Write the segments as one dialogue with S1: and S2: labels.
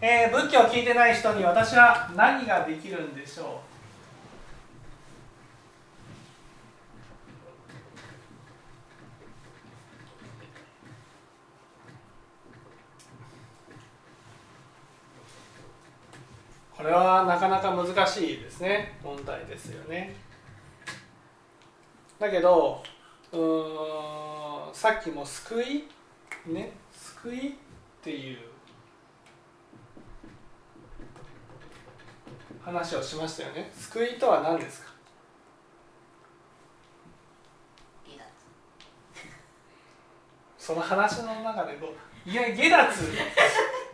S1: えー、仏教を聞いてない人に私は何ができるんでしょう。これはなかなか難しいですね。問題ですよね。だけどうんさっきも救いね救いっていう話をしましたよね。救いとは何ですか？その話の中でこういや下脱。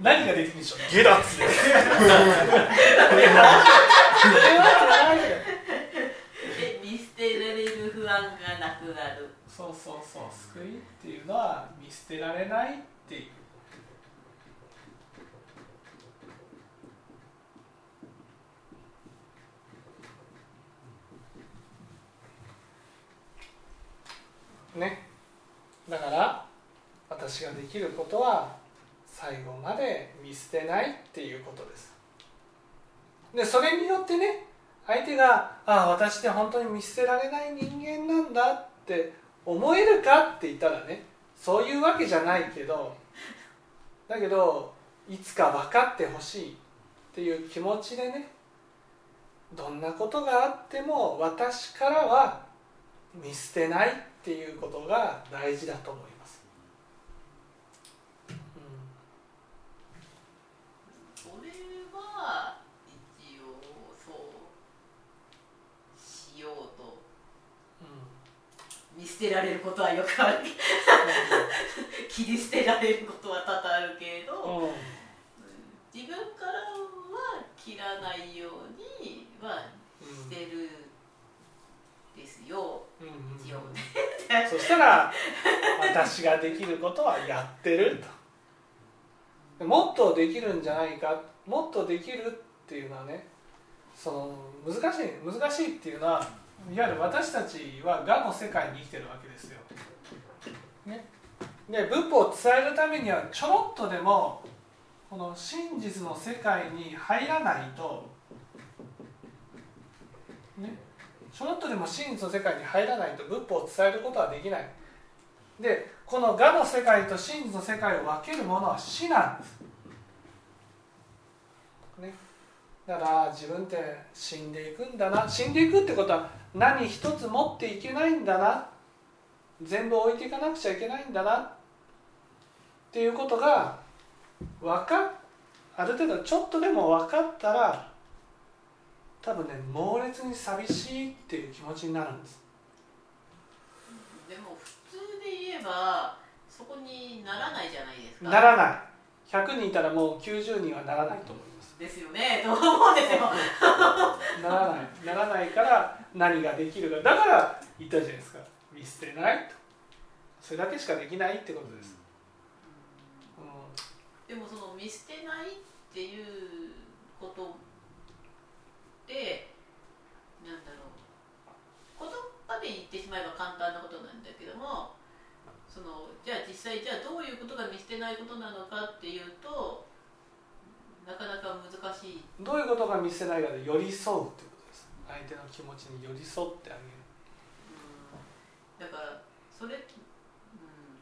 S1: 何ができるんでしょう？下脱で
S2: 見 捨てられる不安がなくなる
S1: そうそうそう救いっていうのは見捨てられないっていう。ね。だから私ができることは最後まで見捨てないっていうことです。でそれによってね相手が「ああ私って本当に見捨てられない人間なんだ」って思えるかって言ったらねそういうわけじゃないけどだけどいつか分かってほしいっていう気持ちでねどんなことがあっても私からは見捨てないっていうことが大事だと思います。
S2: それは一応そうしようと見捨てられることはよくある切り捨てられることは多々あるけれど、
S1: うん。
S2: 自分からは切らないようにはしてるですよ、
S1: うんうん。
S2: 一応ね。
S1: そしたら私ができることはやってると。もっとできるんじゃないかもっとできるっていうのはねその難しい難しいっていうのはいわゆる私たちは我の世界に生きてるわけですよ。ね、で仏法を伝えるためにはちょろっとでもこの真実の世界に入らないと、ね、ちょろっとでも真実の世界に入らないと仏法を伝えることはできない。でこの我の世界と真実の世界を分けるものは死なんです、ね、だから自分って死んでいくんだな。死んでいくってことは何一つ持っていけないんだな。全部置いていかなくちゃいけないんだな。っていうことが分かっある程度ちょっとでも分かったら多分ね猛烈に寂しいっていう気持ちになるんです。
S2: でも普通で言えばそこにならないじゃないですか。
S1: ならない。100人いたらもう90人はならないと思います
S2: ですよね。と思うんですよ。
S1: ならないならないから何ができるか。だから言ったじゃないですか。見捨てないと。それだけしかできないってことです、う
S2: でもその見捨てないっていうことでなんだろう。言葉で言ってしまえば簡単なことなんだけどもそのじゃあ実際じゃあどういうことが見捨てないことなのかっていうとなかなか
S1: どういうことが見捨てないかで寄り添うってことです相手の気持ちに寄り添ってあげる。
S2: うん。だからそれ、うん、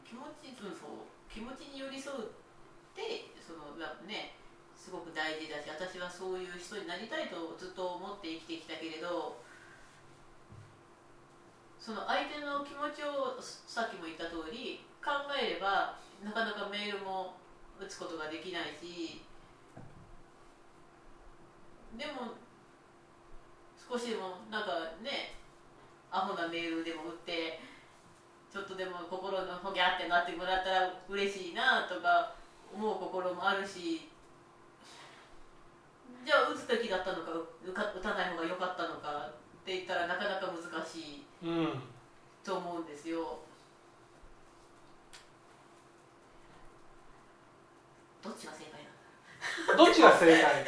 S2: 気持ちそうそう気持ちに寄り添うってそのねすごく大事だし私はそういう人になりたいとずっと思って生きてきたけれどその相手の気持ちをさっきも言った通り考えればなかなかメールも打つことができないしでも少しでもなんかねアホなメールでも打ってちょっとでも心のほぎゃってなってもらったら嬉しいなとか思う心もあるしじゃあ打つ時だったのか打たない方が良かったのかって言ったらなかなか難しい
S1: うん
S2: と思うんですよ。どっちが正解なんだ
S1: どっちが正解？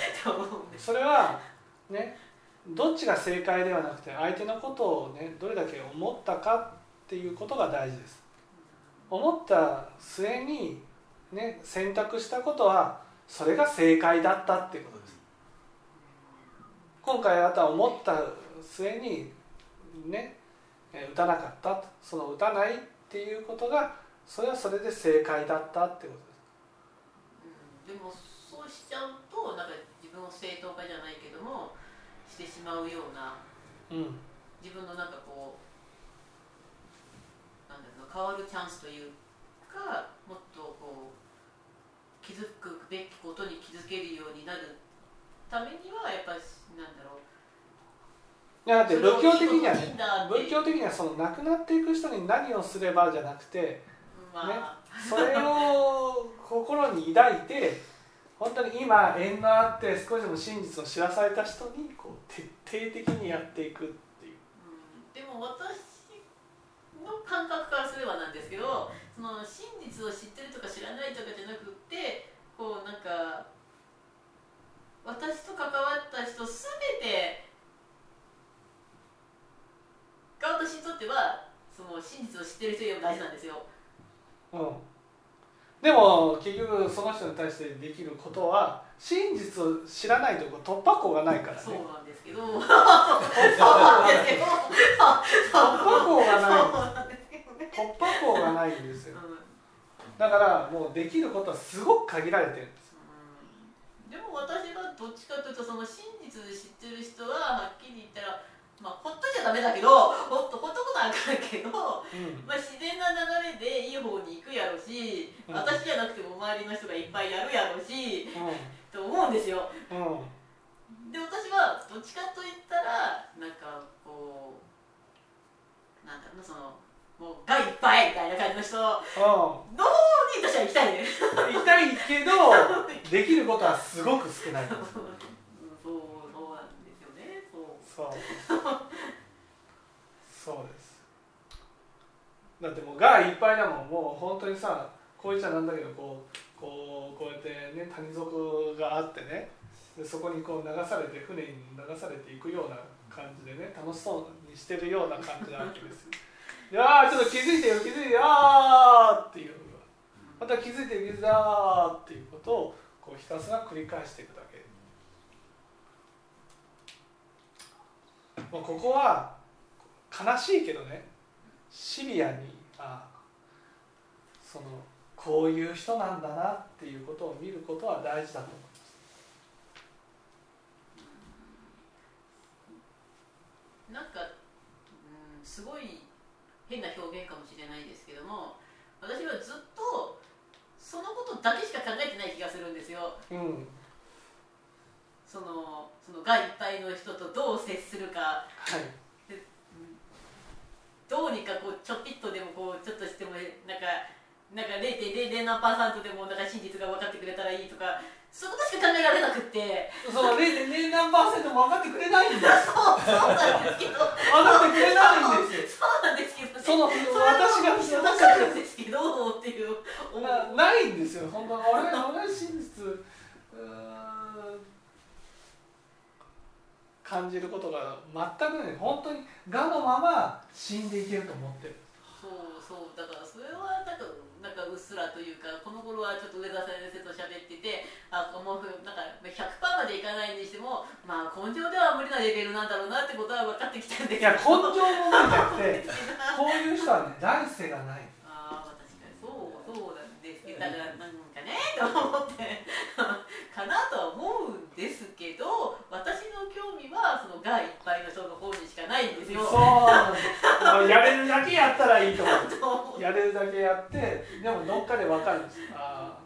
S1: それはねどっちが正解ではなくて相手のことをねどれだけ思ったかっていうことが大事です。思った末にね、選択したことはそれが正解だったっていうことです。今回あなたは思った末にね打たなかったその打たないっていうことがそれはそれで正解だったってこと
S2: です、うん、でもそうしちゃうとなんか分を正当化じゃないけどもしてしまうような、うん、自分のなんかこうなんだろう変わるチャンスというかもっとこう気づくべきことに気づけるようになるためにはやっぱりなんだろう。
S1: いやだって仏教的にはね仏教的にはその亡くなっていく人に何をすればじゃなくて、ね、それを心に抱いて本当に今縁があって少しでも真実を知らされた人にこう徹底的にやっていくっていう、
S2: うん、でも私の感覚からすればなんですけどその真実を知ってるとか知らないとかじゃなくってこうなんか私と関わった人全てが私にとってはその真実を知ってる人より大事なんですよ。
S1: うんでも結局その人に対してできることは真実を知らないと突破口がないからね。
S2: そうなんですけど。突破
S1: 口がない。突破口がないんですよ、だからもうできることはすごく限られてるんです、
S2: でも私がどっちかというとその真実で知ってる人ははっきり言ったらまあ、ほっとちゃダメだけどほっとほっとくのはあかんけど、うん、まあ、自然な流れでいい方に行くやろし、うん、私じゃなくても周りの人がいっぱいやるやろし、うん、と思うんですよ。で私はどっちかといったらなんかこうなんだろうなそのもうがいっぱいみたいな感じの人の方に私は行きたいね。
S1: 行きたいけど できることはすごく少ないです。そう。そうです。だってもうがいっぱいだもん。もう本当にさこういっちゃなんだけどこうこうこうやってね谷底があってねでそこにこう流されて船に流されていくような感じでね楽しそうにしてるような感じなわけですよ。いやちょっと気づいてよ気づいてよっていうまた気づいてよ気づいてよっていうことをこうひたすら繰り返していくだけ。まあ、ここは悲しいけどねシビアにあそのこういう人なんだなっていうことを見ることは大事だと思います。
S2: なんか、うん、すごい変な表現かもしれないですけども私はずっとそのことだけしか考えてない気がするんですよ。うんそのそのがいっぱいの人とどう接するか、はい、でどうにかこうちょぴっとでもこうちょっとしてもなんかなんか0.00何パーセントでもなんか真実が分かってくれたらいいとかそこしか考えられなくて。
S1: そう0.0何パーセントも分かってくれないんです
S2: そうそうなんですけど。分
S1: かってくれないんです
S2: そうなんですけど、ね、
S1: その私が
S2: 分かるんですけど。っていう
S1: なないんですよ。本当俺俺感じることが全くね本当にがのまま死んでいけると思ってる。
S2: そうそうだからそれはなんかなんかうっすらというかこの頃はちょっと上田先生と喋っててあもうなんか100%までいかないにしてもまあ根性では無理なレベルなんだろうなってことは分かってきたんで
S1: すけど。いや根性も無理じゃなくてこういう人はね来世がない。
S2: ああ確かに。そうそうなんですけどだからなんかねと思ってかなとは思うんですけど私の興味はそのがいっぱいの人の方にしかないんですよ。
S1: そう。やれるだけやったらいいと思う。やれるだけやってでもどっかで分かるんですああ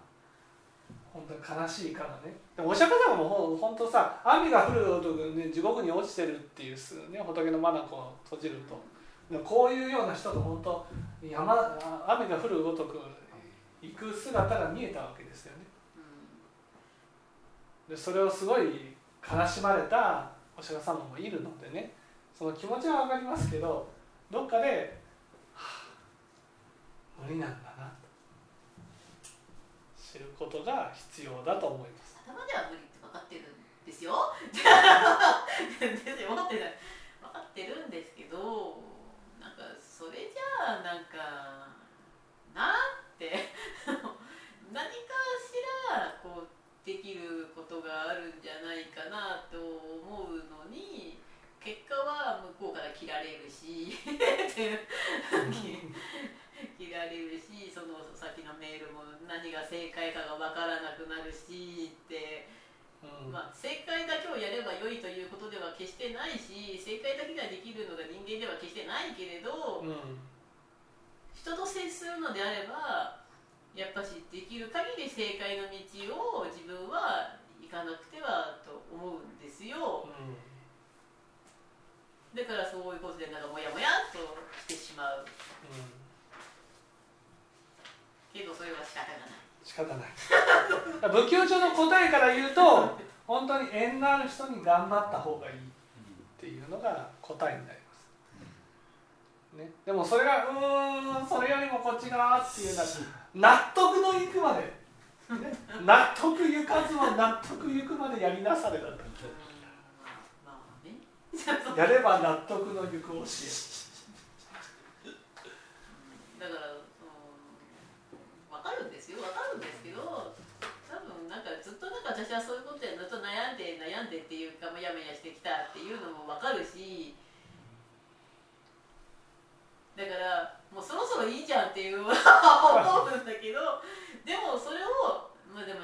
S1: 本当に悲しいからね。でもお釈迦様もほ本当さ雨が降るとね地獄に落ちてるっていうね仏の眼を閉じると。こういうような人と本当山雨が降るごとく行く姿が見えたわけですよね。でそれをすごい悲しまれたお釈迦様もいるのでねその気持ちは分かりますけどどっかで、はあ、無理なんだな知ることが必要だと思います。
S2: 頭では無理って分かってるんですよ。全然思ってない。分かってるんですけどなんかそれじゃあなんかなって。できることがあるんじゃないかなと思うのに結果は向こうから切られるし 切られるしその先のメールも何が正解かが分からなくなるしって。
S1: うん、
S2: まあ、正解だけをやれば良いということでは決してないし正解だけができるのが人間では決してないけれど、
S1: うん、
S2: 人と接するのであればやっぱしできる限り正解の道を自分は行かなくてはと思うんですよ。だからそういうことでなんかモヤモヤっとしてしまう。うんけどそれは仕方がない。
S1: 仕方ない。仏教書の答えから言うと本当に縁のある人に頑張った方がいいっていうのが答えになります、ね、でもそれがうーんそれよりもこっち側っていうのは納得のいくまで、納得いかずは納得いくまでやりなされた。と
S2: うんまあまあね
S1: やれば納得の行く教
S2: だから、分かるんですよ。分かるんですけど多分なんかずっとなんか私はそういうことでずっと悩んで悩んでっていうかもやもやしてきたっていうのも分かるしだからもうそろそろいいじゃんっていう 思うんだけどでもそれをまあでも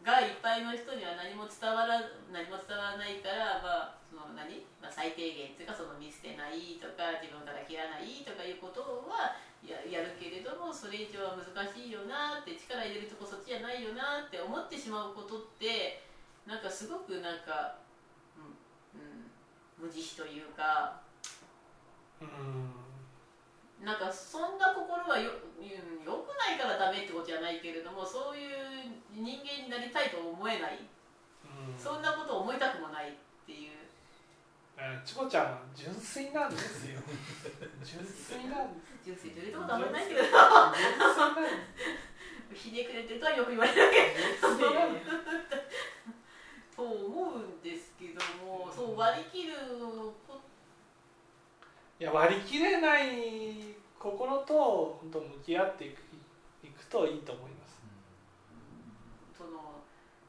S2: がいっぱいの人には何も伝わら何も伝わらないからまあその何、まあ、最低限っていうかその見捨てないとか自分から切らないとかいうことはややるけれどもそれ以上は難しいよなって力入れるとこそっちじゃないよなって思ってしまうことってなんかすごくなんか、うんうん、無慈悲というか
S1: うん。
S2: なんかそんな心はようんよくないからダメってことじゃないけれどもそういう人間になりたいと思えない。
S1: うん。
S2: そんなことを思いたくもないっていう。
S1: えーチコちゃんは純粋なんですよ。純粋なんです。
S2: 純粋ということはあんまりないけど。ひねくれてるとはよく言われるけど。
S1: 純粋なんです。
S2: と思うんですけどもそう割り切るこ
S1: いや割り切れない心と本当向き合っていくいくといいと思います。
S2: その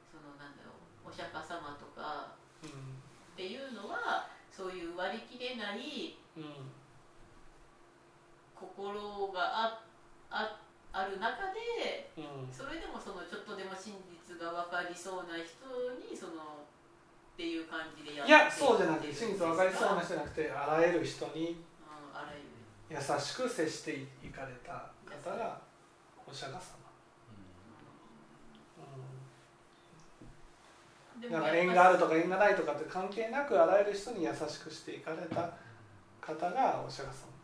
S2: そのなんだろうお釈迦様とか
S1: う
S2: っていうのはそういう割り切れない
S1: ん、うん、
S2: 心がああある中で
S1: うん、
S2: それでもそのちょっとでも真実が分かりそうな人にそのっていう感じでや
S1: いやそうじゃなくて真実分かりそうな人じゃなくてあらゆる人に優しく接していかれた方がお釈迦様。うん、だから縁があるとか縁がないとかって関係なくあらゆる人に優しくしていかれた方がお釈迦様。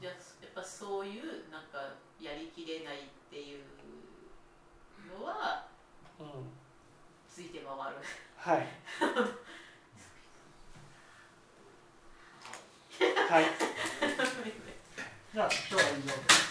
S2: じゃあやっぱそういうなんかやりきれないっていうのは
S1: うん、うん、
S2: ついて回る
S1: はい。はい。
S3: じゃあ今日は以上です。